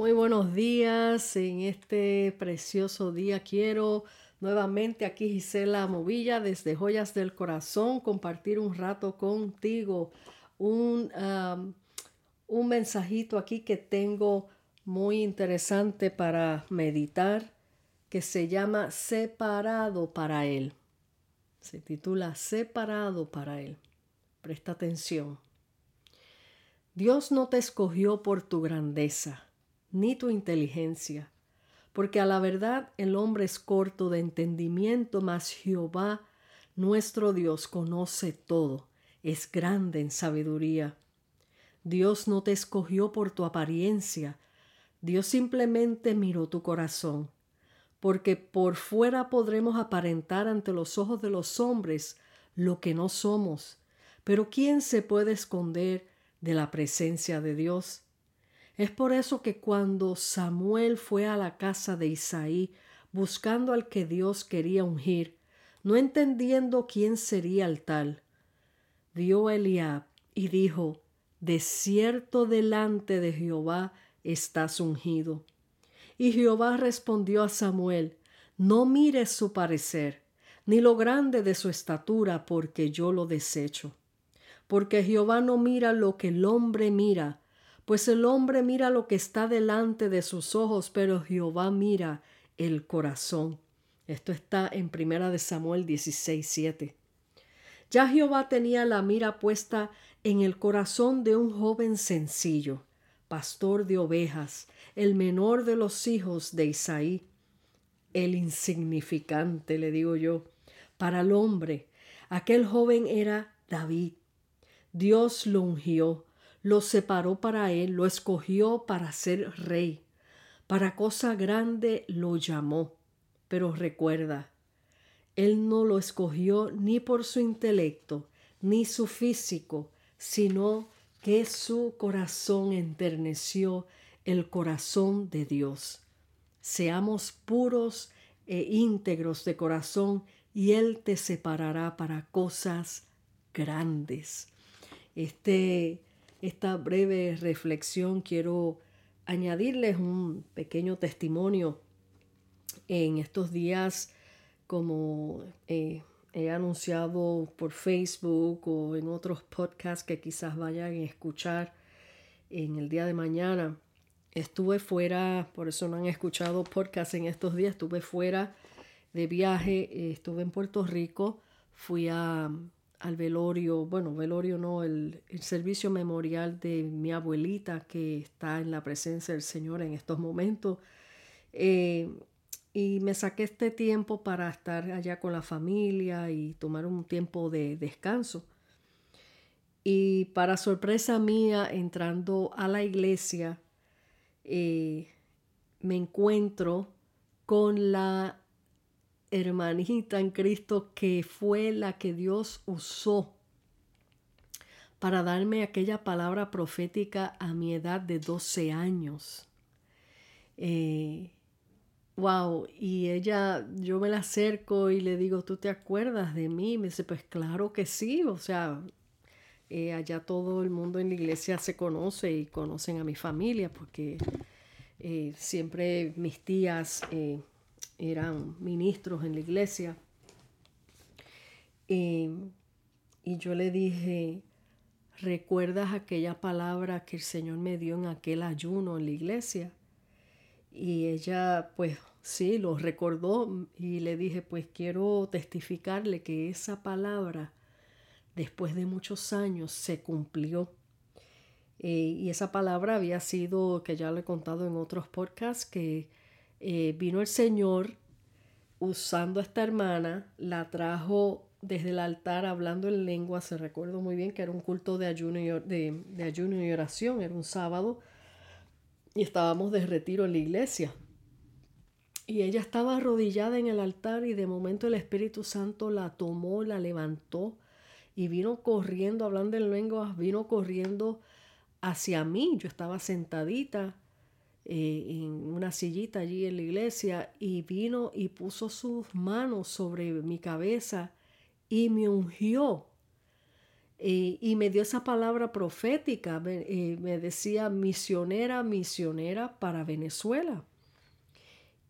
Muy buenos días. En este precioso día quiero nuevamente aquí Gisela Movilla desde Joyas del Corazón compartir un rato contigo. Un, un mensajito aquí que tengo muy interesante para meditar que se llama Separado para Él. Se titula Separado para Él. Presta atención. Dios no te escogió por tu grandeza ni tu inteligencia, porque a la verdad el hombre es corto de entendimiento, mas Jehová nuestro Dios conoce todo, es grande en sabiduría. Dios no te escogió por tu apariencia, Dios simplemente miró tu corazón, porque por fuera podremos aparentar ante los ojos de los hombres lo que no somos, pero ¿quién se puede esconder de la presencia de Dios? Es por eso que cuando Samuel fue a la casa de Isaí buscando al que Dios quería ungir, no entendiendo quién sería el tal, vio a Eliab y dijo, De cierto delante de Jehová estás ungido. Y Jehová respondió a Samuel, No mires su parecer, ni lo grande de su estatura, porque yo lo desecho. Porque Jehová no mira lo que el hombre mira, pues el hombre mira lo que está delante de sus ojos, pero Jehová mira el corazón. Esto está en Primera de Samuel 16, 7. Ya Jehová tenía la mira puesta en el corazón de un joven sencillo, pastor de ovejas, el menor de los hijos de Isaí, el insignificante, le digo yo, para el hombre. Aquel joven era David. Dios lo ungió, lo separó para él, lo escogió para ser rey. Para cosa grande lo llamó. Pero recuerda, él no lo escogió ni por su intelecto, ni su físico, sino que su corazón enterneció el corazón de Dios. Seamos puros e íntegros de corazón y Él te separará para cosas grandes. Este esta breve reflexión quiero añadirles un pequeño testimonio. En estos días, como eh, he anunciado por Facebook o en otros podcasts que quizás vayan a escuchar en el día de mañana, estuve fuera, por eso no han escuchado podcast en estos días, estuve fuera de viaje, estuve en Puerto Rico, fui a al velorio, bueno, velorio no, el, servicio memorial de mi abuelita que está en la presencia del Señor en estos momentos. Eh, y me saqué este tiempo para estar allá con la familia y tomar un tiempo de descanso. Y para sorpresa mía, entrando a la iglesia, eh, me encuentro con la hermanita en Cristo que fue la que Dios usó para darme aquella palabra profética a mi edad de 12 años. Eh, wow, y ella, yo me la acerco y le digo, ¿tú te acuerdas de mí? Me dice, pues claro que sí, o sea, eh, allá todo el mundo en la iglesia se conoce y conocen a mi familia porque eh, siempre mis tías eran ministros en la iglesia. y yo le dije, ¿recuerdas aquella palabra que el Señor me dio en aquel ayuno en la iglesia? Y ella, pues sí, lo recordó y le dije, pues quiero testificarle que esa palabra, después de muchos años, se cumplió. Eh, y esa palabra había sido, que ya le he contado en otros podcasts, que eh, vino el Señor usando a esta hermana, la trajo desde el altar hablando en lengua, se recuerdo muy bien que era un culto de ayuno y, de, ayuno y oración, era un sábado, y estábamos de retiro en la iglesia. Y ella estaba arrodillada en el altar y de momento el Espíritu Santo la tomó, la levantó y vino corriendo, hablando en lengua, vino corriendo hacia mí. Yo estaba sentadita eh, en una sillita allí en la iglesia y vino y puso sus manos sobre mi cabeza y me ungió. y me dio esa palabra profética, me, me decía misionera, misionera para Venezuela.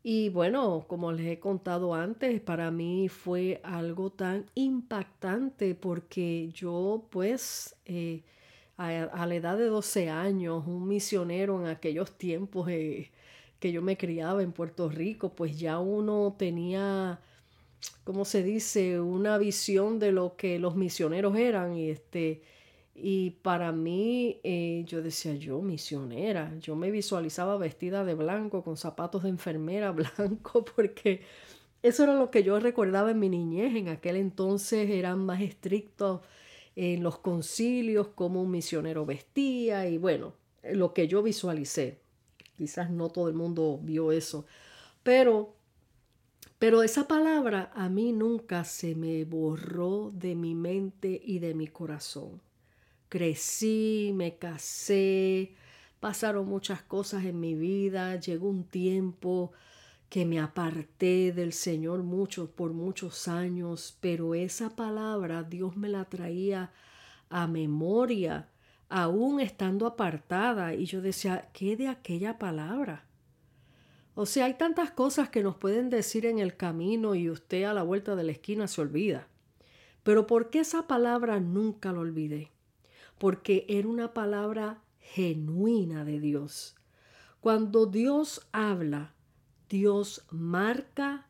Y bueno, como les he contado antes, para mí fue algo tan impactante porque yo pues eh, a, la edad de 12 años, un misionero en aquellos tiempos eh, que yo me criaba en Puerto Rico, pues ya uno tenía, ¿cómo se dice?, una visión de lo que los misioneros eran y este y para mí, eh, yo decía, yo misionera, yo me visualizaba vestida de blanco, con zapatos de enfermera blanco, porque eso era lo que yo recordaba en mi niñez. En aquel entonces eran más estrictos en los concilios, como un misionero vestía y bueno, lo que yo visualicé. Quizás no todo el mundo vio eso, pero, pero esa palabra a mí nunca se me borró de mi mente y de mi corazón crecí, me casé, pasaron muchas cosas en mi vida, llegó un tiempo que me aparté del Señor mucho por muchos años, pero esa palabra Dios me la traía a memoria, aún estando apartada, y yo decía, ¿qué de aquella palabra? O sea, hay tantas cosas que nos pueden decir en el camino y usted a la vuelta de la esquina se olvida. Pero ¿por qué esa palabra nunca la olvidé? porque era una palabra genuina de Dios. Cuando Dios habla, Dios marca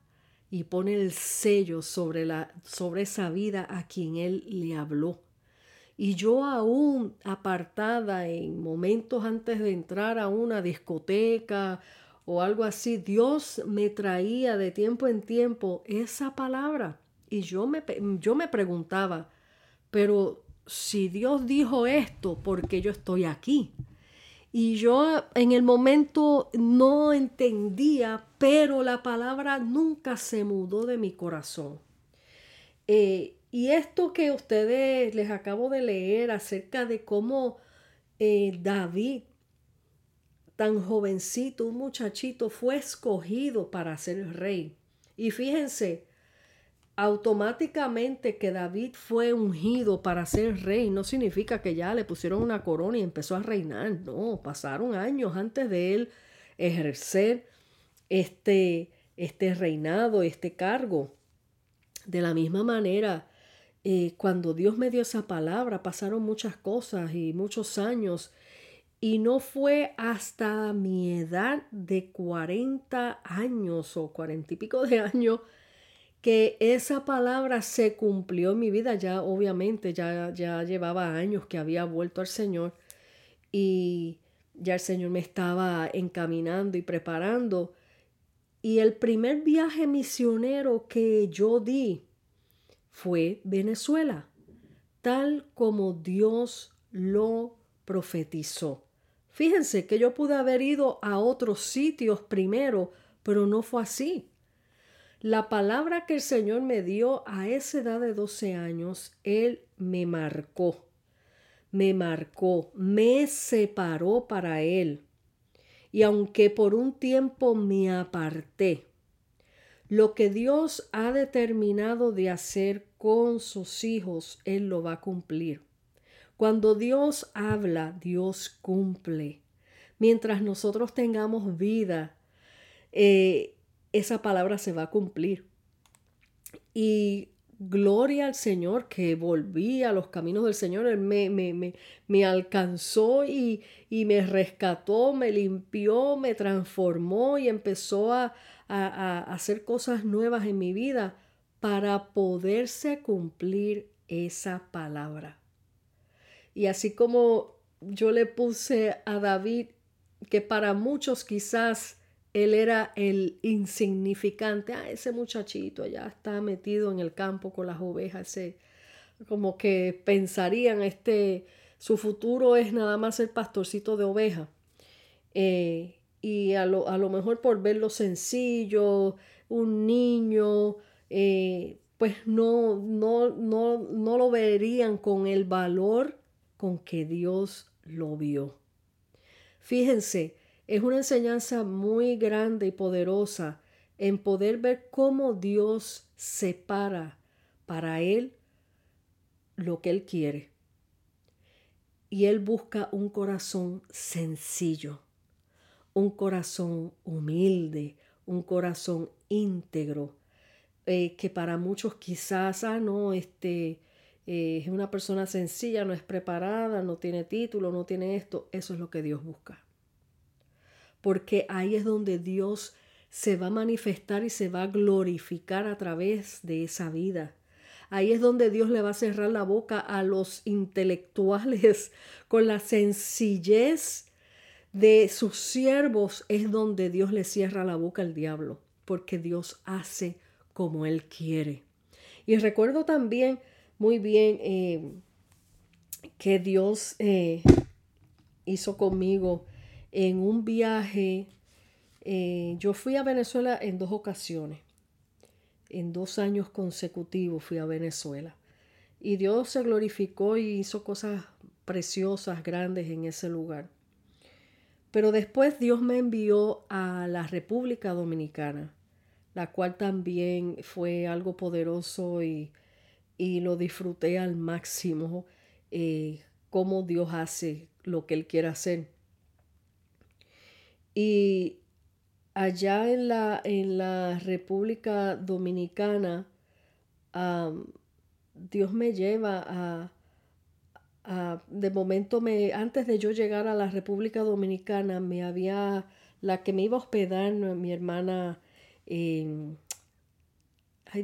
y pone el sello sobre, la, sobre esa vida a quien Él le habló. Y yo aún apartada en momentos antes de entrar a una discoteca o algo así, Dios me traía de tiempo en tiempo esa palabra. Y yo me, yo me preguntaba, pero si Dios dijo esto, porque yo estoy aquí? Y yo en el momento no entendía, pero la palabra nunca se mudó de mi corazón. Eh, y esto que ustedes les acabo de leer acerca de cómo eh, David, tan jovencito, un muchachito, fue escogido para ser rey. Y fíjense, automáticamente que David fue ungido para ser rey no significa que ya le pusieron una corona y empezó a reinar. No, pasaron años antes de él ejercer este, este reinado, este cargo. De la misma manera, eh, cuando Dios me dio esa palabra, pasaron muchas cosas y muchos años. Y no fue hasta mi edad de 40 años o cuarenta y pico de años que esa palabra se cumplió en mi vida. Ya obviamente ya, ya llevaba años que había vuelto al Señor y ya el Señor me estaba encaminando y preparando. Y el primer viaje misionero que yo di fue Venezuela, tal como Dios lo profetizó. Fíjense que yo pude haber ido a otros sitios primero, pero no fue así. La palabra que el Señor me dio a esa edad de 12 años, Él me marcó, me marcó, me separó para Él. Y aunque por un tiempo me aparté, lo que Dios ha determinado de hacer con sus hijos, Él lo va a cumplir. Cuando Dios habla, Dios cumple. Mientras nosotros tengamos vida, eh, esa palabra se va a cumplir. Y gloria al Señor que volví a los caminos del Señor. Él me, me, me, alcanzó y, y, me rescató, me limpió, me transformó y empezó a, a, a hacer cosas nuevas en mi vida para poderse cumplir esa palabra. Y así como yo le puse a David, que para muchos quizás él era el insignificante. Ah, ese muchachito ya está metido en el campo con las ovejas. Como que pensarían, este, su futuro es nada más el pastorcito de ovejas. Eh, y a lo, a lo, mejor por verlo sencillo, un niño, eh, pues no, no, no, no lo verían con el valor con que Dios lo vio. Fíjense, es una enseñanza muy grande y poderosa en poder ver cómo Dios separa para Él lo que Él quiere. y Él busca un corazón sencillo, un corazón humilde, un corazón íntegro, eh, que para muchos quizás, ah, no, este, eh, es una persona sencilla, no es preparada, no tiene título, no tiene esto. Eso es lo que Dios busca. Porque ahí es donde Dios se va a manifestar y se va a glorificar a través de esa vida. Ahí es donde Dios le va a cerrar la boca a los intelectuales con la sencillez de sus siervos. Es donde Dios le cierra la boca al diablo, porque Dios hace como Él quiere. Y recuerdo también muy bien eh, que Dios eh, hizo conmigo en un viaje. Eh, yo fui a Venezuela en dos ocasiones en dos años consecutivos fui a Venezuela. Y Dios se glorificó y hizo cosas preciosas, grandes en ese lugar. Pero después Dios me envió a la República Dominicana, la cual también fue algo poderoso y, lo disfruté al máximo, eh, cómo Dios hace lo que Él quiere hacer. Y allá en la, en la República Dominicana, Dios me lleva a, de momento me, antes de yo llegar a la República Dominicana, me había, la que me iba a hospedar, mi hermana, ay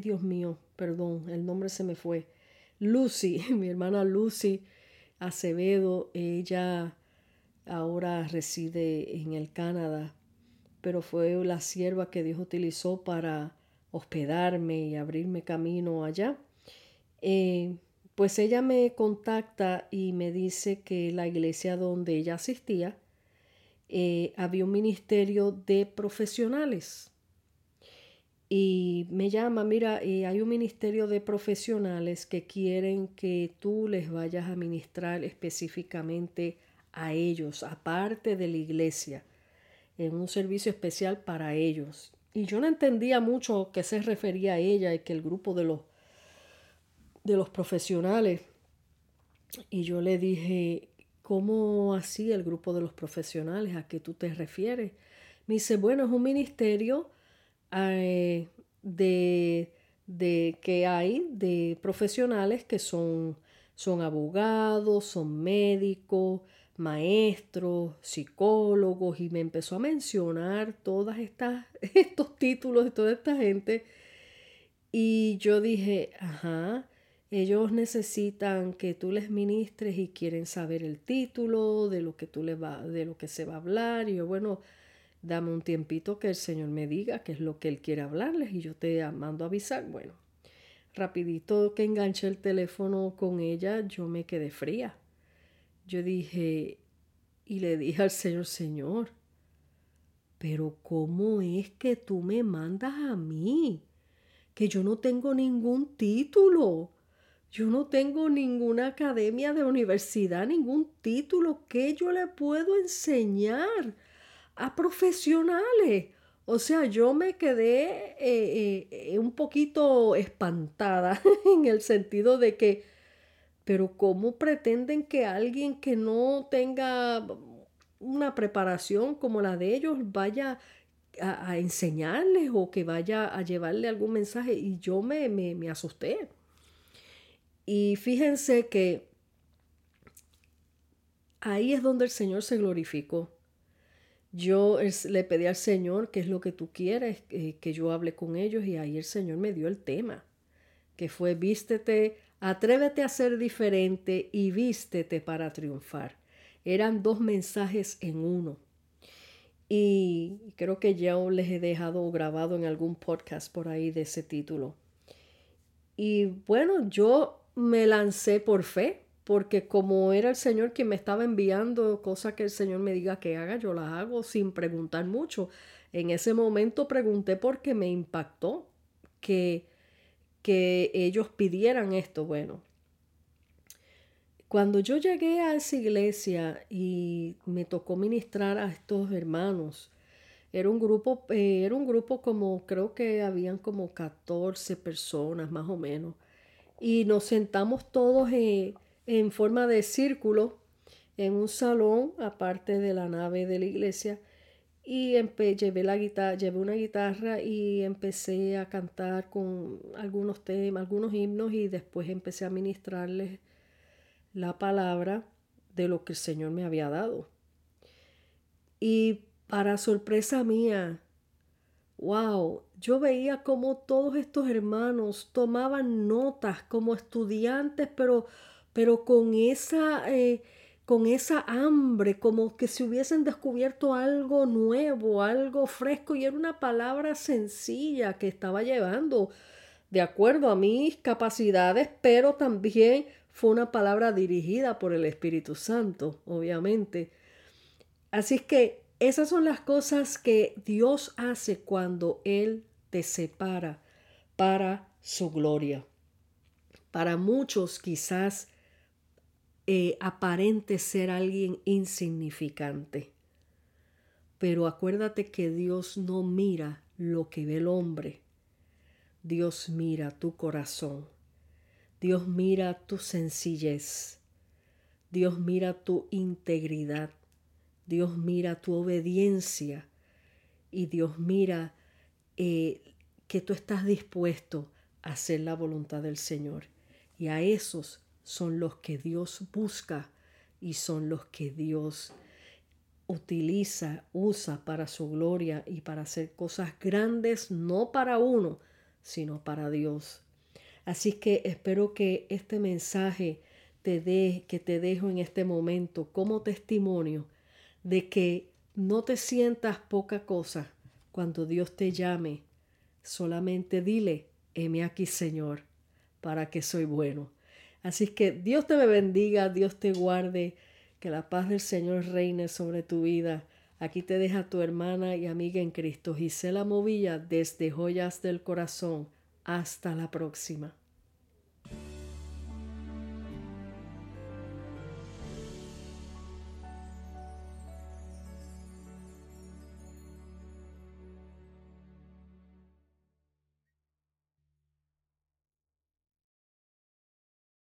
Dios mío, perdón, el nombre se me fue, Lucy, mi hermana Lucy Acevedo, ella ahora reside en el Canadá pero fue la sierva que Dios utilizó para hospedarme y abrirme camino allá. Eh, pues ella me contacta y me dice que la iglesia donde ella asistía eh, había un ministerio de profesionales. Y me llama, mira, eh, hay un ministerio de profesionales que quieren que tú les vayas a ministrar específicamente a ellos, aparte de la iglesia en un servicio especial para ellos. Y yo no entendía mucho qué se refería ella y que el grupo de los, de los profesionales. Y yo le dije, ¿cómo así el grupo de los profesionales? ¿A qué tú te refieres? Me dice, bueno, es un ministerio eh, de, de, que hay de profesionales que son, son abogados, son médicos, maestros, psicólogos, y me empezó a mencionar todas estas, estos títulos de toda esta gente. Y yo dije, ajá, ellos necesitan que tú les ministres y quieren saber el título de lo que tú les va, de lo que se va a hablar. Y yo, bueno, dame un tiempito que el Señor me diga qué es lo que Él quiere hablarles y yo te mando a avisar. Bueno, rapidito que enganché el teléfono con ella, yo me quedé fría yo dije y le dije al Señor, Señor, pero ¿cómo es que tú me mandas a mí? Que yo no tengo ningún título. Yo no tengo ninguna academia de universidad, ningún título que yo le puedo enseñar a profesionales. O sea, yo me quedé eh, eh, un poquito espantada en el sentido de que pero ¿cómo pretenden que alguien que no tenga una preparación como la de ellos vaya a, enseñarles o que vaya a llevarle algún mensaje? Y yo me, me, asusté. Y fíjense que ahí es donde el Señor se glorificó. Yo le pedí al Señor qué es lo que tú quieres, eh, que yo hable con ellos y ahí el Señor me dio el tema, que fue vístete Atrévete a ser diferente y vístete para triunfar. Eran dos mensajes en uno. Y creo que ya les he dejado grabado en algún podcast por ahí de ese título. Y bueno, yo me lancé por fe, porque como era el Señor quien me estaba enviando cosas que el Señor me diga que haga, yo las hago sin preguntar mucho. En ese momento pregunté porque me impactó que que ellos pidieran esto. Bueno, cuando yo llegué a esa iglesia y me tocó ministrar a estos hermanos, era un grupo, eh, era un grupo como, creo que habían como 14 personas más o menos. Y nos sentamos todos eh, en forma de círculo en un salón aparte de la nave de la iglesia y llevé, la llevé una guitarra y empecé a cantar con algunos temas, algunos himnos y después empecé a ministrarles la palabra de lo que el Señor me había dado. Y para sorpresa mía, wow, yo veía como todos estos hermanos tomaban notas como estudiantes, pero, pero con esa... Eh, con esa hambre, como que si hubiesen descubierto algo nuevo, algo fresco, y era una palabra sencilla que estaba llevando de acuerdo a mis capacidades, pero también fue una palabra dirigida por el Espíritu Santo, obviamente. Así que esas son las cosas que Dios hace cuando Él te separa para su gloria. Para muchos quizás eh, aparente ser alguien insignificante. Pero acuérdate que Dios no mira lo que ve el hombre. Dios mira tu corazón. Dios mira tu sencillez. Dios mira tu integridad. Dios mira tu obediencia. Y Dios mira eh, que tú estás dispuesto a hacer la voluntad del Señor. Y a esos son los que Dios busca y son los que Dios utiliza, usa para su gloria y para hacer cosas grandes, no para uno, sino para Dios. Así que espero que este mensaje te dé, que te dejo en este momento como testimonio de que no te sientas poca cosa cuando Dios te llame. Solamente dile, heme aquí Señor, para que soy bueno. Así que Dios te bendiga, Dios te guarde, que la paz del Señor reine sobre tu vida. Aquí te deja tu hermana y amiga en Cristo, Gisela Movilla, desde Joyas del Corazón. Hasta la próxima.